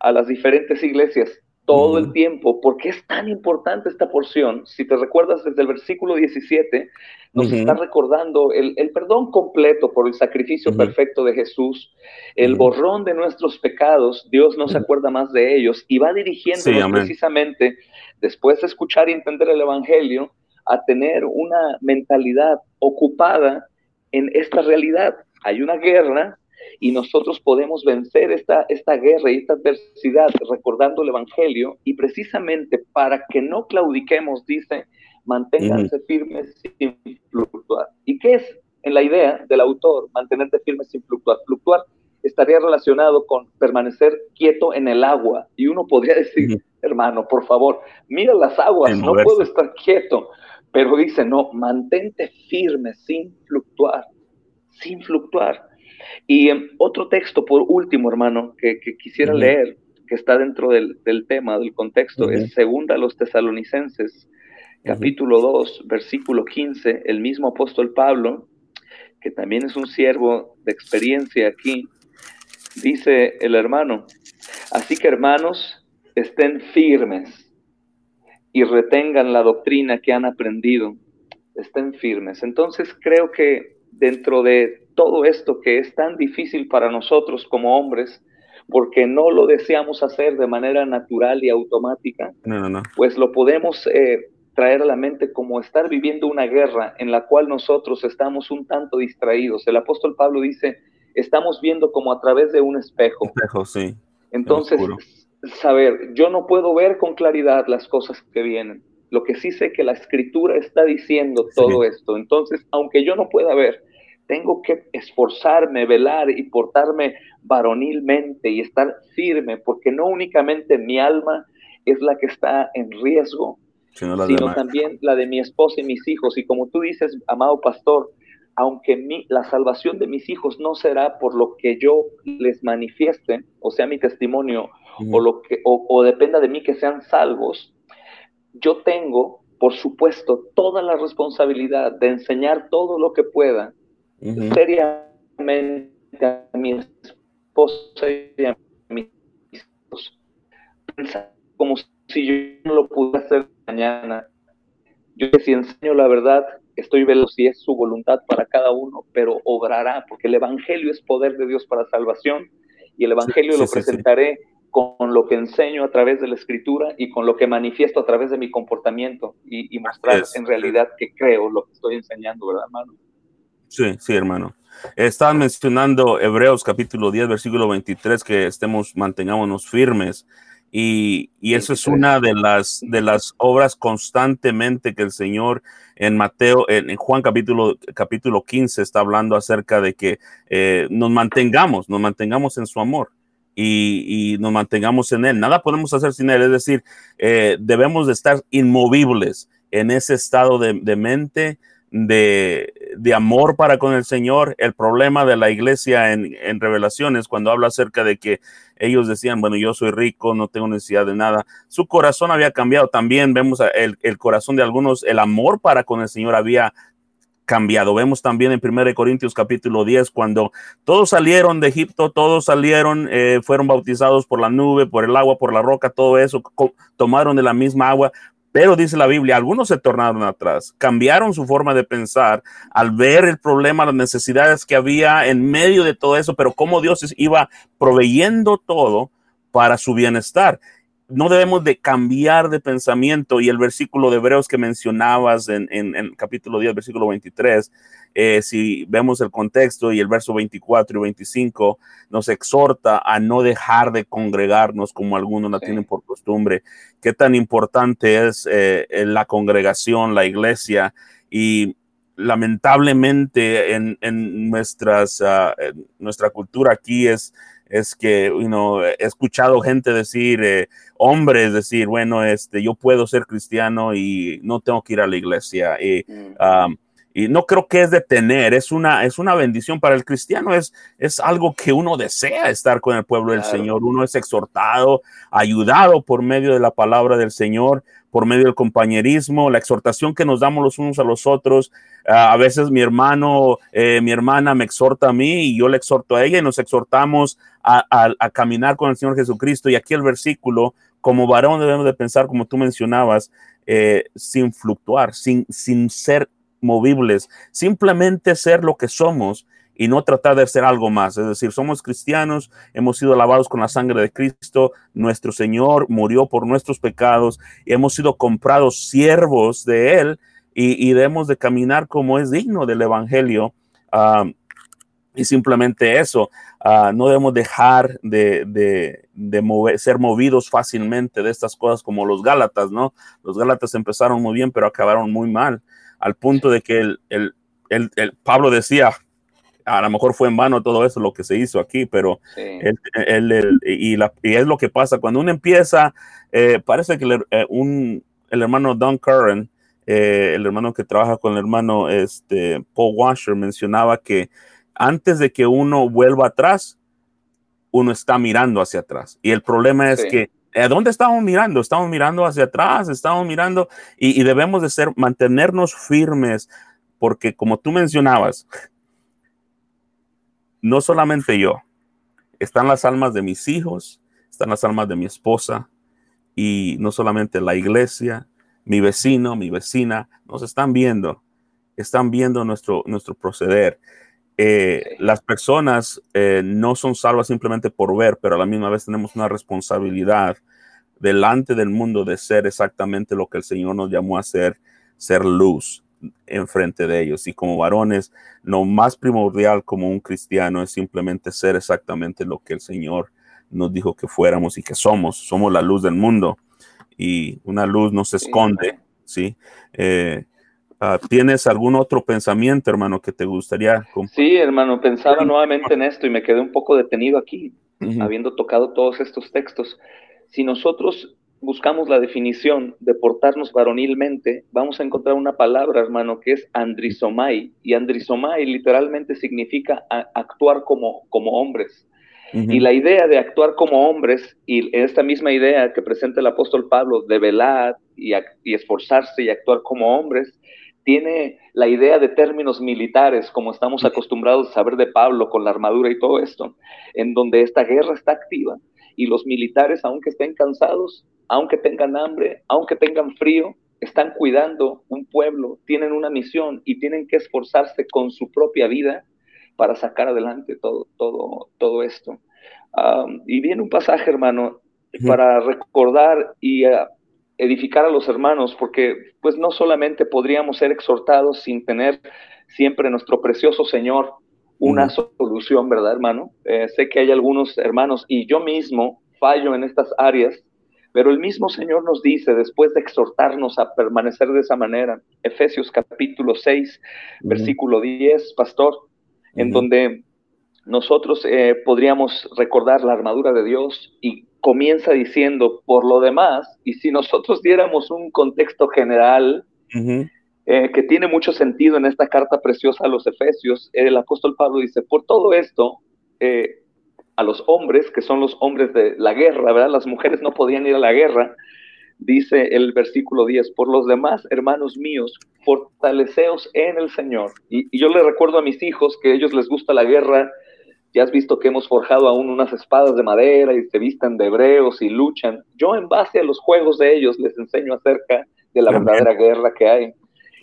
a las diferentes iglesias. Todo el tiempo. ¿Por qué es tan importante esta porción? Si te recuerdas desde el versículo 17, nos está recordando el, perdón completo por el sacrificio perfecto de Jesús, el borrón de nuestros pecados, Dios no se acuerda más de ellos y va dirigiéndonos precisamente, después de escuchar y entender el Evangelio, a tener una mentalidad ocupada en esta realidad. Hay una guerra y nosotros podemos vencer esta, esta guerra y esta adversidad recordando el Evangelio y precisamente para que no claudiquemos, dice, manténganse firmes sin fluctuar. ¿Y qué es en la idea del autor mantenerte firme sin fluctuar? Fluctuar estaría relacionado con permanecer quieto en el agua. Y uno podría decir, hermano, por favor, mira las aguas, no puedo estar quieto. Pero dice, no, mantente firme sin fluctuar, sin fluctuar. Y em, otro texto, por último, hermano, que, quisiera leer, que está dentro del, tema, del contexto, es segunda a los tesalonicenses, capítulo 2, versículo 15, el mismo apóstol Pablo, que también es un siervo de experiencia aquí, dice el hermano, así que hermanos, estén firmes y retengan la doctrina que han aprendido, estén firmes. Entonces creo que dentro de todo esto que es tan difícil para nosotros como hombres, porque no lo deseamos hacer de manera natural y automática, pues lo podemos eh, traer a la mente como estar viviendo una guerra en la cual nosotros estamos un tanto distraídos. El apóstol Pablo dice, estamos viendo como a través de un espejo. Espejo, sí. Entonces, saber, yo no puedo ver con claridad las cosas que vienen. Lo que sí sé que la escritura está diciendo todo esto. Entonces, aunque yo no pueda ver, tengo que esforzarme, velar y portarme varonilmente y estar firme, porque no únicamente mi alma es la que está en riesgo, sino, también la de mi esposa y mis hijos. Y como tú dices, amado pastor, aunque mi, la salvación de mis hijos no será por lo que yo les manifieste, o sea, mi testimonio, o, lo que, o dependa de mí que sean salvos, yo tengo, por supuesto, toda la responsabilidad de enseñar todo lo que pueda seriamente a mi esposa y a mis hijos. como si yo no lo pudiera hacer mañana. Yo si enseño la verdad, estoy veloz si es su voluntad para cada uno, pero obrará, porque el Evangelio es poder de Dios para salvación y el Evangelio lo presentaré con lo que enseño a través de la escritura y con lo que manifiesto a través de mi comportamiento y, y mostrar en realidad que creo lo que estoy enseñando, ¿verdad, hermano? Sí, sí, hermano. Estaban mencionando Hebreos capítulo 10, versículo 23, que estemos, mantengámonos firmes. Y, y eso es una de las, de las obras constantemente que el Señor en Mateo, en, Juan capítulo, capítulo 15 está hablando acerca de que eh, nos mantengamos, nos mantengamos en su amor. Y, y, nos mantengamos en Él. Nada podemos hacer sin Él, es decir, eh, debemos de estar inmovibles en ese estado de, de mente, de, de, amor para con el Señor. El problema de la iglesia en, en, revelaciones, cuando habla acerca de que ellos decían, bueno, yo soy rico, no tengo necesidad de nada, su corazón había cambiado. También vemos el, el corazón de algunos, el amor para con el Señor había cambiado. Vemos también en 1 Corintios capítulo 10, cuando todos salieron de Egipto, todos salieron, eh, fueron bautizados por la nube, por el agua, por la roca, todo eso, tomaron de la misma agua, pero dice la Biblia, algunos se tornaron atrás, cambiaron su forma de pensar al ver el problema, las necesidades que había en medio de todo eso, pero cómo Dios iba proveyendo todo para su bienestar. No debemos de cambiar de pensamiento. Y el versículo de Hebreos que mencionabas en, en, capítulo 10, versículo 23, eh, si vemos el contexto y el verso 24 y 25, nos exhorta a no dejar de congregarnos como algunos la tienen por costumbre. Qué tan importante es eh, la congregación, la iglesia. Y lamentablemente en, en nuestras, uh, en nuestra cultura aquí es, es que you he escuchado gente decir, eh, hombres decir, bueno, este, yo puedo ser cristiano y no tengo que ir a la iglesia. Y, um, y no creo que es de tener, es una, es una bendición para el cristiano, es, es algo que uno desea estar con el pueblo del Señor, uno es exhortado, ayudado por medio de la palabra del Señor, por medio del compañerismo, la exhortación que nos damos los unos a los otros. a veces mi hermano, eh, mi hermana me exhorta a mí y yo le exhorto a ella y nos exhortamos a, a, a caminar con el Señor Jesucristo. Y aquí el versículo como varón debemos de pensar, como tú mencionabas, eh, sin fluctuar, sin, sin ser movibles, simplemente ser lo que somos y no tratar de ser algo más. Es decir, somos cristianos, hemos sido lavados con la sangre de Cristo, nuestro Señor murió por nuestros pecados y hemos sido comprados siervos de Él y, debemos de caminar como es digno del Evangelio. Ah, y simplemente eso, ah, no debemos dejar de, ser movidos fácilmente de estas cosas como los Gálatas, ¿no? Los Gálatas empezaron muy bien, pero acabaron muy mal, al punto de que el, el Pablo decía, a lo mejor fue en vano todo eso lo que se hizo aquí, pero él, y, la, y, es lo que pasa cuando uno empieza, eh, parece que el, eh, un, el hermano Don Curran, eh, el hermano que trabaja con el hermano este, Paul Washer, mencionaba que antes de que uno vuelva atrás, uno está mirando hacia atrás. Y el problema es que ¿A dónde estamos mirando? Estamos mirando hacia atrás, estamos mirando y, y, debemos de ser, mantenernos firmes, porque como tú mencionabas, no solamente yo, están las almas de mis hijos, están las almas de mi esposa y no solamente la iglesia, mi vecino, mi vecina, nos están viendo, están viendo nuestro, nuestro proceder. Eh, las personas eh, no son salvas simplemente por ver, pero a la misma vez tenemos una responsabilidad delante del mundo de ser exactamente lo que el Señor nos llamó a ser, ser luz, enfrente de ellos. Y como varones, lo más primordial como un cristiano es simplemente ser exactamente lo que el Señor nos dijo que fuéramos y que somos. Somos la luz del mundo y una luz no se esconde, ¿sí? Eh, ¿Tienes algún otro pensamiento, hermano, que te gustaría? Sí, hermano, pensaba nuevamente en esto y me quedé un poco detenido aquí, habiendo tocado todos estos textos. Si nosotros buscamos la definición de portarnos varonilmente, vamos a encontrar una palabra, hermano, que es andrisomai. Y andrisomai literalmente significa actuar como, como hombres. Y la idea de actuar como hombres, y esta misma idea que presenta el apóstol Pablo de velar y, y esforzarse y actuar como hombres, tiene la idea de términos militares, como estamos acostumbrados a saber de Pablo con la armadura y todo esto, en donde esta guerra está activa y los militares, aunque estén cansados, aunque tengan hambre, aunque tengan frío, están cuidando un pueblo, tienen una misión y tienen que esforzarse con su propia vida para sacar adelante todo, todo, todo esto. y viene un pasaje, hermano, para recordar y ah, edificar a los hermanos, porque pues no solamente podríamos ser exhortados sin tener siempre nuestro precioso Señor una solución, ¿verdad, hermano? Eh, sé que hay algunos hermanos y yo mismo fallo en estas áreas, pero el mismo Señor nos dice, después de exhortarnos a permanecer de esa manera, Efesios capítulo 6, versículo 10, pastor, en donde nosotros eh, podríamos recordar la armadura de Dios y comienza diciendo, por lo demás, y si nosotros diéramos un contexto general, eh, que tiene mucho sentido en esta carta preciosa a los Efesios, el apóstol Pablo dice, por todo esto, eh, a los hombres, que son los hombres de la guerra, ¿verdad? Las mujeres no podían ir a la guerra, dice el versículo 10, por los demás, hermanos míos, fortaleceos en el Señor. Y, y, yo le recuerdo a mis hijos que a ellos les gusta la guerra, ya has visto que hemos forjado aún unas espadas de madera y se vistan de hebreos y luchan. Yo en base a los juegos de ellos les enseño acerca de la verdadera guerra que hay.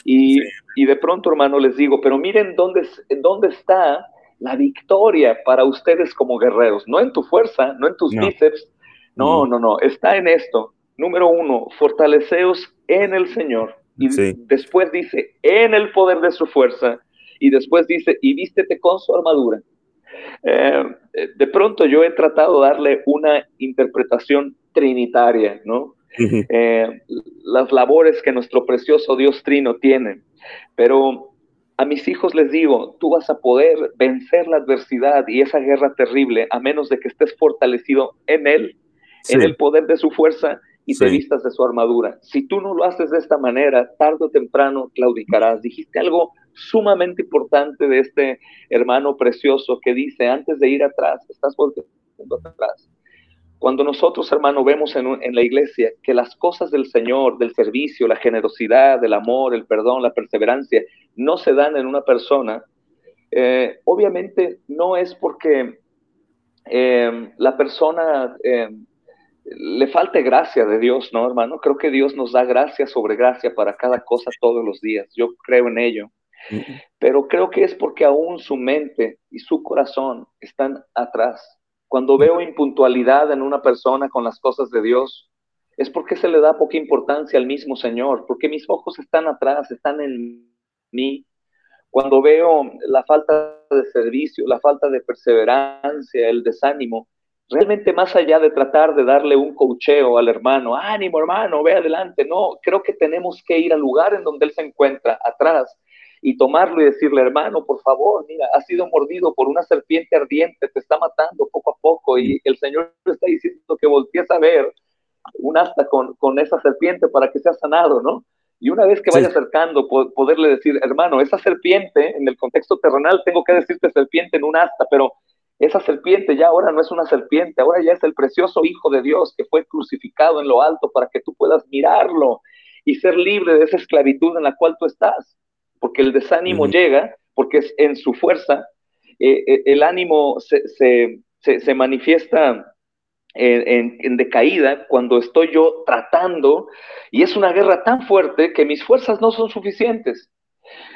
Y, de pronto, hermano, les digo, pero miren dónde, dónde está la victoria para ustedes como guerreros. No en tu fuerza, no en tus bíceps. No, no, no. Está en esto. Número uno, fortaleceos en el Señor. Y después dice, en el poder de su fuerza. Y después dice, y vístete con su armadura. Eh, de pronto yo he tratado de darle una interpretación trinitaria, ¿no? Eh, las labores que nuestro precioso Dios Trino tiene. Pero a mis hijos les digo, tú vas a poder vencer la adversidad y esa guerra terrible a menos de que estés fortalecido en Él, en el poder de su fuerza y te vistas de su armadura. Si tú no lo haces de esta manera, tarde o temprano claudicarás. Dijiste algo sumamente importante de este hermano precioso que dice, antes de ir atrás, estás volviendo atrás. Cuando nosotros, hermano, vemos en, la iglesia que las cosas del Señor, del servicio, la generosidad, el amor, el perdón, la perseverancia, no se dan en una persona, eh, obviamente no es porque eh, la persona eh, le falte gracia de Dios, ¿no, hermano? Creo que Dios nos da gracia sobre gracia para cada cosa todos los días. Yo creo en ello. Pero creo que es porque aún su mente y su corazón están atrás. Cuando veo impuntualidad en una persona con las cosas de Dios, es porque se le da poca importancia al mismo Señor, porque mis ojos están atrás, están en mí. Cuando veo la falta de servicio, la falta de perseverancia, el desánimo, realmente más allá de tratar de darle un cocheo al hermano, ánimo hermano, ve adelante, no, creo que tenemos que ir al lugar en donde él se encuentra, atrás, y tomarlo y decirle, hermano, por favor, mira, has sido mordido por una serpiente ardiente, te está matando poco a poco, y el Señor está diciendo que voltees a ver un asta con, esa serpiente para que sea sanado, ¿no? Y una vez que vaya acercando, poderle decir, hermano, esa serpiente, en el contexto terrenal, tengo que decirte serpiente en un asta, pero esa serpiente ya ahora no es una serpiente, ahora ya es el precioso Hijo de Dios que fue crucificado en lo alto para que tú puedas mirarlo y ser libre de esa esclavitud en la cual tú estás. Porque el desánimo llega, porque es en su fuerza, eh, eh, el ánimo se, manifiesta en, decaída cuando estoy yo tratando, y es una guerra tan fuerte que mis fuerzas no son suficientes.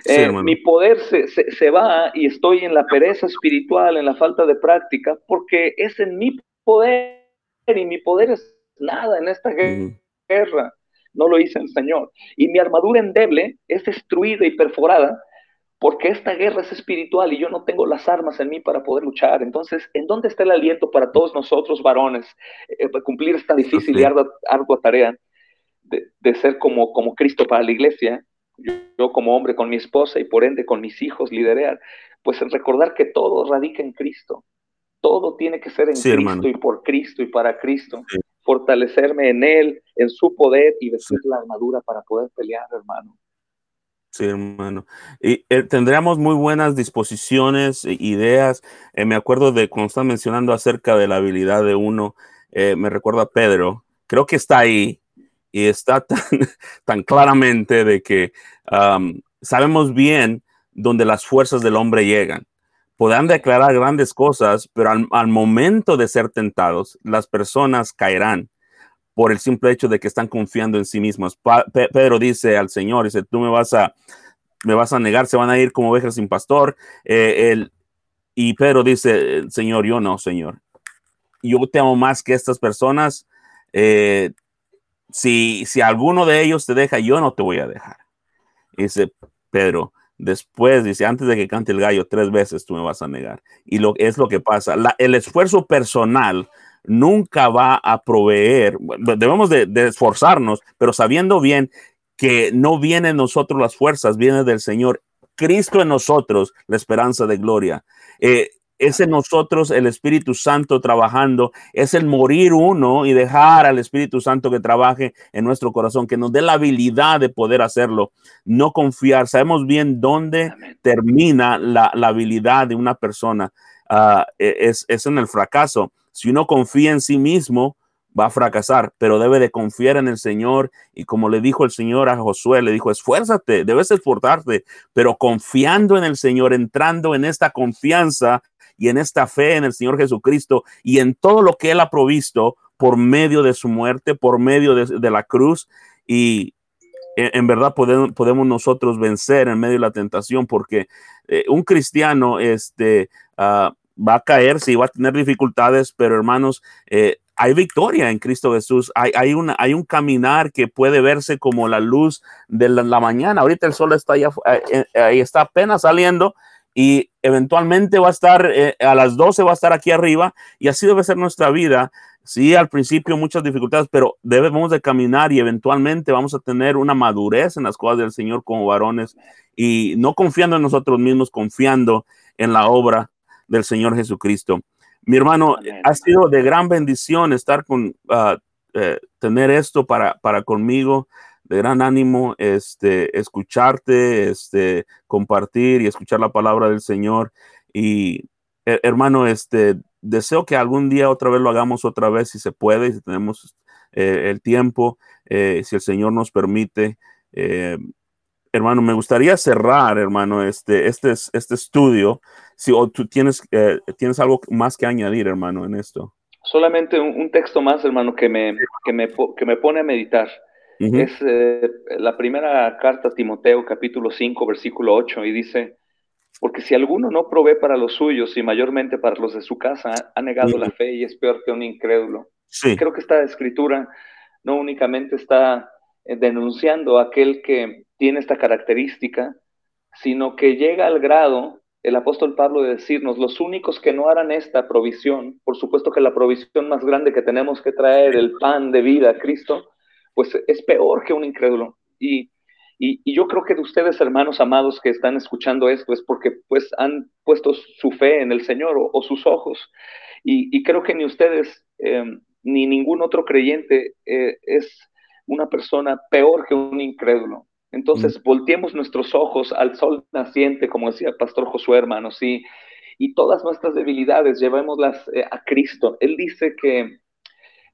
Eh, mi poder se, se, va y estoy en la pereza espiritual, en la falta de práctica, porque es en mi poder y mi poder es nada en esta guerra. No lo hice el Señor. Y mi armadura endeble es destruida y perforada porque esta guerra es espiritual y yo no tengo las armas en mí para poder luchar. Entonces, ¿en dónde está el aliento para todos nosotros, varones, eh, para cumplir esta difícil y ardua, tarea de, de, ser como, como Cristo para la iglesia? yo, como hombre con mi esposa y por ende con mis hijos liderar, pues en recordar que todo radica en Cristo. Todo tiene que ser en Cristo y por Cristo y para Cristo. Fortalecerme en Él, en su poder y vestir la armadura para poder pelear, hermano. Sí, hermano. Y eh, tendríamos muy buenas disposiciones, e ideas. Eh, me acuerdo de cuando están mencionando acerca de la habilidad de uno, eh, me recuerda a Pedro. Creo que está ahí y está tan, claramente de que sabemos bien dónde las fuerzas del hombre llegan. Podrán declarar grandes cosas, pero al, momento de ser tentados, las personas caerán por el simple hecho de que están confiando en sí mismos. Pedro dice al Señor, dice, tú me vas a, me vas a negar, se van a ir como ovejas sin pastor. Eh, y Pedro dice, Señor, yo no, Señor. Yo te amo más que estas personas. Eh, si, si alguno de ellos te deja, yo no te voy a dejar. Dice Pedro, después, dice, antes de que cante el gallo tres veces, tú me vas a negar. Y lo, es lo que pasa. el esfuerzo personal nunca va a proveer, debemos de, esforzarnos, pero sabiendo bien que no vienen nosotros las fuerzas, viene del Señor. Cristo en nosotros, la esperanza de gloria. Eh, es en nosotros el Espíritu Santo trabajando, es el morir uno y dejar al Espíritu Santo que trabaje en nuestro corazón, que nos dé la habilidad de poder hacerlo, no confiar. Sabemos bien dónde termina la, habilidad de una persona, ah, e, es, es en el fracaso. Si uno confía en sí mismo, va a fracasar, pero debe de confiar en el Señor. Y como le dijo el Señor a Josué, le dijo, esfuérzate, debes esforzarte, pero confiando en el Señor, entrando en esta confianza, y en esta fe en el Señor Jesucristo y en todo lo que Él ha provisto por medio de su muerte, por medio de, la cruz. Y en, verdad podemos, podemos, nosotros vencer en medio de la tentación porque eh, un cristiano este, ah, va a caer, sí, va a tener dificultades, pero hermanos, eh, hay victoria en Cristo Jesús. Hay, hay, una, hay un caminar que puede verse como la luz de la, mañana. Ahorita el sol está allá, eh, ahí está apenas saliendo y eventualmente va a estar eh, a las 12 va a estar aquí arriba y así debe ser nuestra vida. Sí, al principio muchas dificultades, pero debemos de caminar y eventualmente vamos a tener una madurez en las cosas del Señor como varones y no confiando en nosotros mismos, confiando en la obra del Señor Jesucristo. Mi hermano, ha sido de gran bendición estar con, uh, tener esto para, para conmigo de gran ánimo este, escucharte, este, compartir y escuchar la palabra del Señor. Y hermano, este, deseo que algún día otra vez lo hagamos otra vez, si se puede, si tenemos eh, el tiempo, eh, si el Señor nos permite. Eh, hermano, me gustaría cerrar, hermano, este, este, este estudio. Si o tú tienes, tienes algo más que añadir, hermano, en esto. solamente un, texto más, hermano, que me, que me, que me pone a meditar. Es eh, la primera carta a Timoteo, capítulo 5, versículo 8, y dice, porque si alguno no provee para los suyos y mayormente para los de su casa, ha negado la fe y es peor que un incrédulo. Creo que esta escritura no únicamente está eh, denunciando a aquel que tiene esta característica, sino que llega al grado, el apóstol Pablo, de decirnos, los únicos que no harán esta provisión, por supuesto que la provisión más grande que tenemos que traer, el pan de vida a Cristo, pues es peor que un incrédulo. Y, y, yo creo que de ustedes, hermanos amados que están escuchando esto, es porque pues han puesto su fe en el Señor o, sus ojos. Y, creo que ni ustedes em, ni ningún otro creyente eh, es una persona peor que un incrédulo. Entonces, mm. volteemos nuestros ojos al sol naciente, como decía el pastor Josué, hermanos, y, y todas nuestras debilidades llevémoslas eh, a Cristo. Él dice que,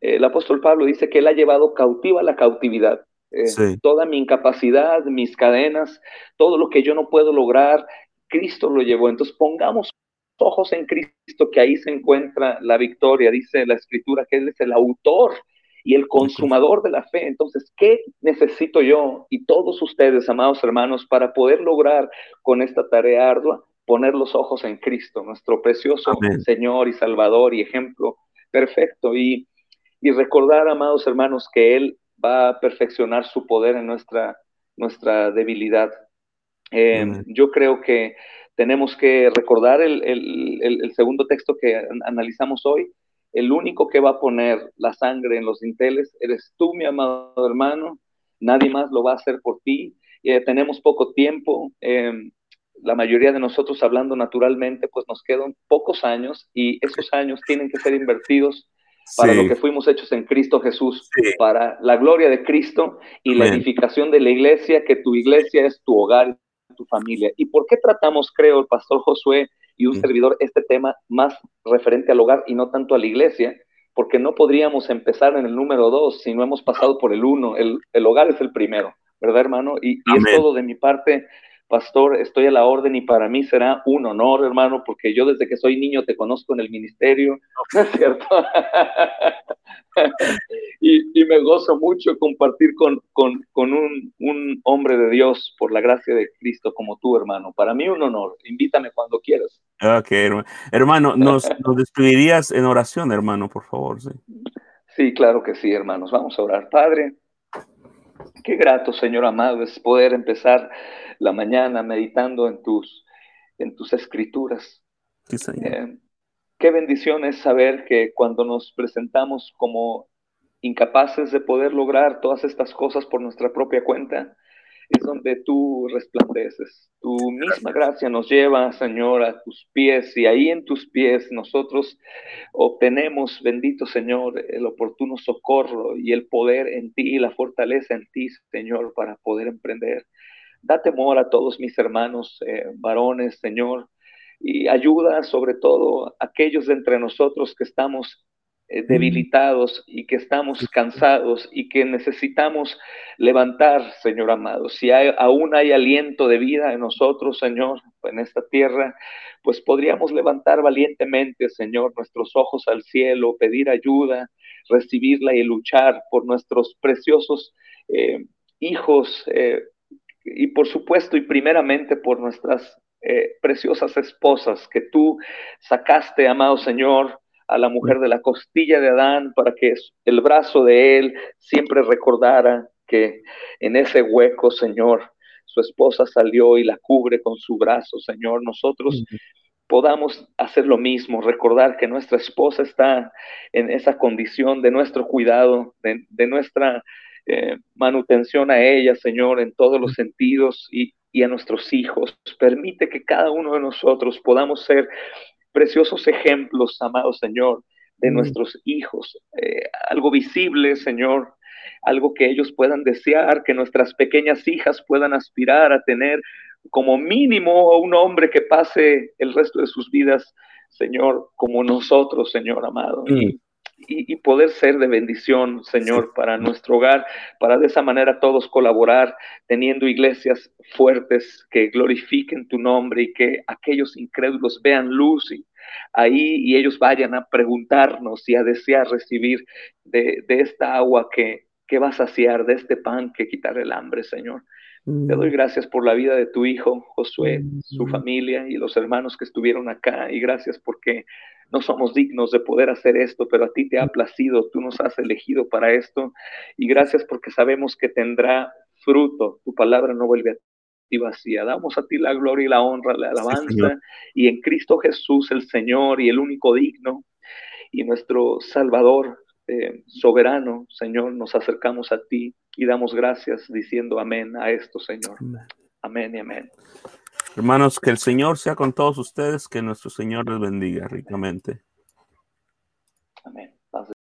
el apóstol Pablo dice que él ha llevado cautiva la cautividad. Eh, toda mi incapacidad, mis cadenas, todo lo que yo no puedo lograr, Cristo lo llevó. Entonces, pongamos ojos en Cristo, que ahí se encuentra la victoria. Dice la escritura que Él es el autor y el consumador de la fe. Entonces, ¿qué necesito yo y todos ustedes, amados hermanos, para poder lograr con esta tarea ardua? Poner los ojos en Cristo, nuestro precioso Señor y Salvador y ejemplo perfecto. Y, y recordar, amados hermanos, que Él va a perfeccionar su poder en nuestra, nuestra debilidad. Em, yo creo que tenemos que recordar el, el, el, segundo texto que analizamos hoy, el único que va a poner la sangre en los dinteles eres tú, mi amado hermano. Nadie más lo va a hacer por ti. Eh, tenemos poco tiempo. Em, la mayoría de nosotros, hablando naturalmente, pues nos quedan pocos años y esos años tienen que ser invertidos para lo que fuimos hechos en Cristo Jesús, para la gloria de Cristo y la edificación de la iglesia, que tu iglesia es tu hogar, tu familia. ¿Y por qué tratamos, creo, el pastor Josué y un mm. servidor este tema más referente al hogar y no tanto a la iglesia, porque no podríamos empezar en el número dos si no hemos pasado por el uno. El, el hogar es el primero, ¿verdad, hermano? Y, y es todo de mi parte. Pastor, estoy a la orden y para mí será un honor, hermano, porque yo desde que soy niño te conozco en el ministerio, ¿no es cierto? y, me gozo mucho compartir con, un, hombre de Dios por la gracia de Cristo como tú, hermano. Para mí un honor. Invítame cuando quieras. Ok, hermano. ¿nos, nos despedirías en oración, hermano, por favor? Sí. sí, claro que sí, hermanos. Vamos a orar. Padre, qué grato, Señor amado, es poder empezar la mañana meditando en tus, en tus escrituras. Sí, Señor. Eh, qué bendición es saber que cuando nos presentamos como incapaces de poder lograr todas estas cosas por nuestra propia cuenta, es donde tú resplandeces. Tu misma gracia nos lleva, Señor, a tus pies y ahí en tus pies nosotros obtenemos, bendito Señor, el oportuno socorro y el poder en ti y la fortaleza en ti, Señor, para poder emprender. Da temor a todos mis hermanos eh, varones, Señor, y ayuda sobre todo a aquellos de entre nosotros que estamos debilitados y que estamos cansados y que necesitamos levantar, Señor amado. Si hay, aún hay aliento de vida en nosotros, Señor, en esta tierra, pues podríamos levantar valientemente, Señor, nuestros ojos al cielo, pedir ayuda, recibirla y luchar por nuestros preciosos eh, hijos, y por supuesto y primeramente por nuestras eh, preciosas esposas que tú sacaste, amado Señor, a la mujer de la costilla de Adán para que el brazo de él siempre recordara que en ese hueco, Señor, su esposa salió y la cubre con su brazo, Señor. Nosotros podamos hacer lo mismo, recordar que nuestra esposa está en esa condición de nuestro cuidado, de nuestra eh, manutención a ella, Señor, en todos los sentidos y, a nuestros hijos. Permite que cada uno de nosotros podamos ser preciosos ejemplos, amado Señor, de nuestros hijos. Eh, algo visible, Señor, algo que ellos puedan desear, que nuestras pequeñas hijas puedan aspirar a tener como mínimo un hombre que pase el resto de sus vidas, Señor, como nosotros, Señor amado. Mm y, poder ser de bendición, Señor, para nuestro hogar, para de esa manera todos colaborar, teniendo iglesias fuertes que glorifiquen tu nombre y que aquellos incrédulos vean luz y ahí y ellos vayan a preguntarnos y a desear recibir de, esta agua que, que va a saciar, de este pan que quitar el hambre, Señor. Te doy mm. gracias por la vida de tu hijo, Josué, su mm. familia y los hermanos que estuvieron acá. Y gracias porque no somos dignos de poder hacer esto, pero a ti te ha placido, tú nos has elegido para esto. Y gracias porque sabemos que tendrá fruto. Tu palabra no vuelve a ti vacía. Damos a ti la gloria y la honra, la alabanza. y en Cristo Jesús, el Señor y el único digno y nuestro Salvador eh, soberano, Señor, nos acercamos a ti y damos gracias diciendo amén a esto, Señor. Amén, y amén. Hermanos, que el Señor sea con todos ustedes, que nuestro Señor les bendiga ricamente. Amén.